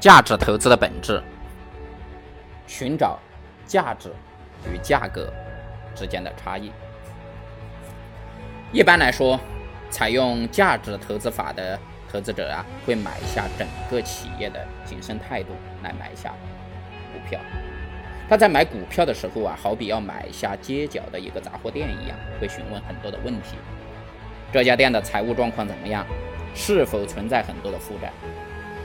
价值投资的本质，寻找价值与价格之间的差异。一般来说，采用价值投资法的投资者啊，会买下整个企业的谨慎态度来买下股票。他在买股票的时候啊，好比要买下街角的一个杂货店一样，会询问很多的问题：这家店的财务状况怎么样？是否存在很多的负债？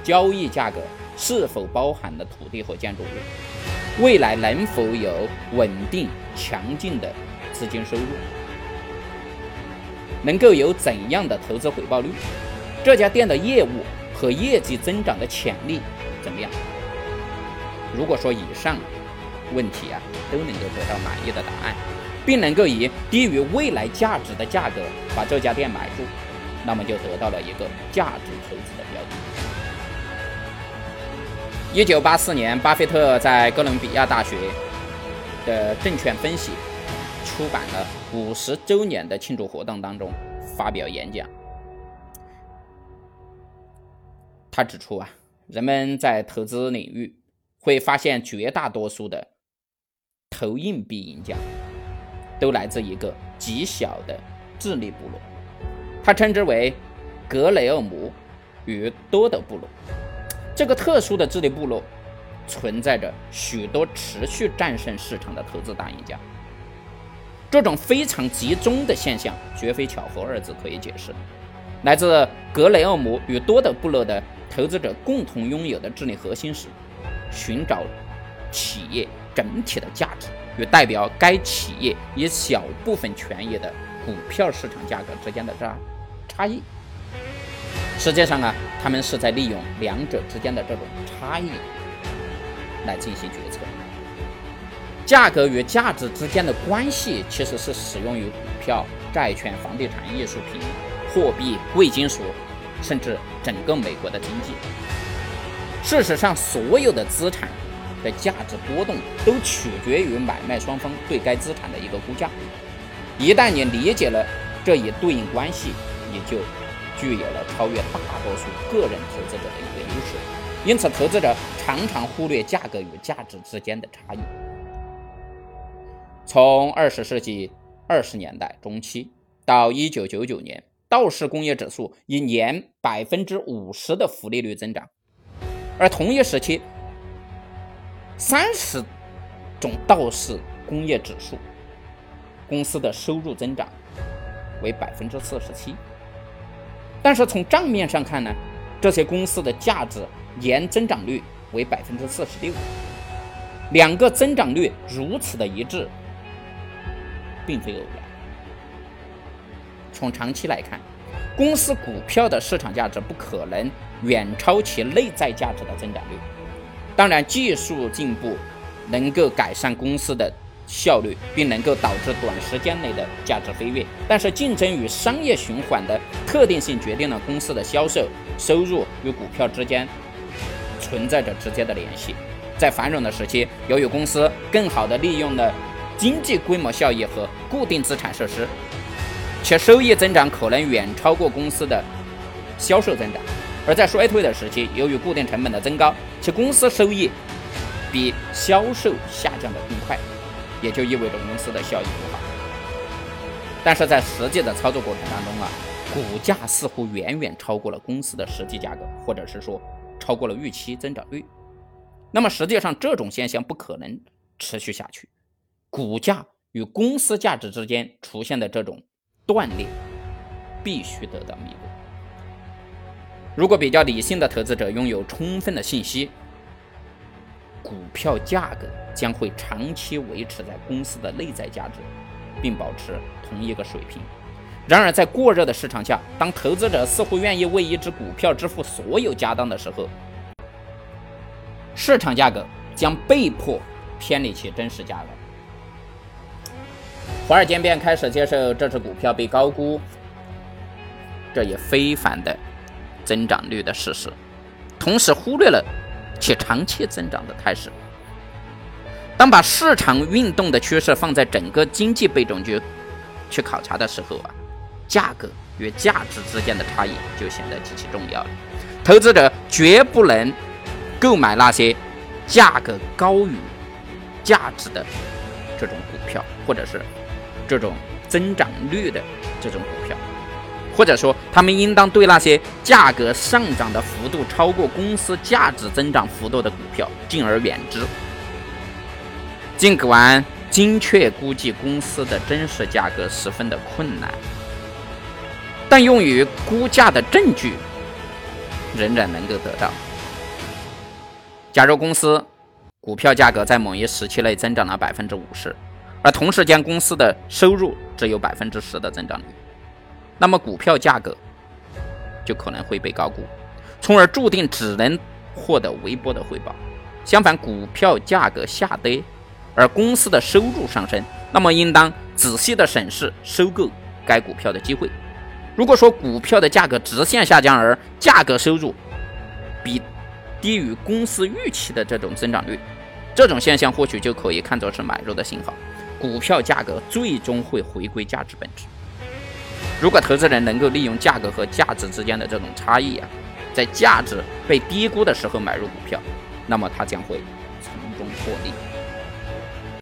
交易价格是否包含了土地和建筑物？未来能否有稳定强劲的资金收入？能够有怎样的投资回报率？这家店的业务和业绩增长的潜力怎么样？如果说以上问题啊都能够得到满意的答案，并能够以低于未来价值的价格把这家店买住，那么就得到了一个价值投资的标的。一九八四年，巴菲特在哥伦比亚大学的证券分析。出版了五十周年的庆祝活动当中发表演讲，他指出啊，人们在投资领域会发现绝大多数的投硬币赢家都来自一个极小的智力部落，他称之为格雷厄姆与多德部落。这个特殊的智利部落存在着许多持续战胜市场的投资大赢家。这种非常集中的现象，绝非巧合二字可以解释。来自格雷厄姆与多德部落的投资者共同拥有的智力核心是：寻找企业整体的价值与代表该企业一小部分权益的股票市场价格之间的差差异。实际上啊，他们是在利用两者之间的这种差异来进行决策。价格与价值之间的关系，其实是使用于股票、债券、房地产、艺术品、货币、贵金属，甚至整个美国的经济。事实上，所有的资产的价值波动都取决于买卖双方对该资产的一个估价。一旦你理解了这一对应关系，你就具有了超越大多数个人投资者的一个优势。因此，投资者常常忽略价格与价值之间的差异。从二十世纪二十年代中期到一九九九年，道氏工业指数以年百分之五十的复利率增长，而同一时期，三十种道氏工业指数公司的收入增长为百分之四十七。但是从账面上看呢，这些公司的价值年增长率为百分之四十六，两个增长率如此的一致。并非偶然。从长期来看，公司股票的市场价值不可能远超其内在价值的增长率。当然，技术进步能够改善公司的效率，并能够导致短时间内的价值飞跃。但是，竞争与商业循环的特定性决定了公司的销售收入与股票之间存在着直接的联系。在繁荣的时期，由于公司更好地利用了。经济规模效益和固定资产设施，且收益增长可能远超过公司的销售增长；而在衰退的时期，由于固定成本的增高，其公司收益比销售下降的更快，也就意味着公司的效益不好。但是在实际的操作过程当中啊，股价似乎远远超过了公司的实际价格，或者是说超过了预期增长率。那么实际上这种现象不可能持续下去。股价与公司价值之间出现的这种断裂，必须得到弥补。如果比较理性的投资者拥有充分的信息，股票价格将会长期维持在公司的内在价值，并保持同一个水平。然而，在过热的市场下，当投资者似乎愿意为一只股票支付所有家当的时候，市场价格将被迫偏离其真实价格。华尔街便开始接受这只股票被高估，这一非凡的增长率的事实，同时忽略了且长期增长的态势。当把市场运动的趋势放在整个经济背景去去考察的时候啊，价格与价值之间的差异就显得极其重要了。投资者绝不能购买那些价格高于价值的这种股票，或者是这种增长率的这种股票，或者说他们应当对那些价格上涨的幅度超过公司价值增长幅度的股票敬而远之。尽管精确估计公司的真实价格十分的困难，但用于估价的证据仍然能够得到。假如公司股票价格在某一时期内增长了百分之五十，而同时间公司的收入只有百分之十的增长率，那么股票价格就可能会被高估，从而注定只能获得微薄的回报。相反，股票价格下跌，而公司的收入上升，那么应当仔细的审视收购该股票的机会。如果说股票的价格直线下降，而价格收入比低于公司预期的这种增长率，这种现象或许就可以看作是买入的信号，股票价格最终会回归价值本质。如果投资人能够利用价格和价值之间的这种差异啊，在价值被低估的时候买入股票，那么他将会从中获利。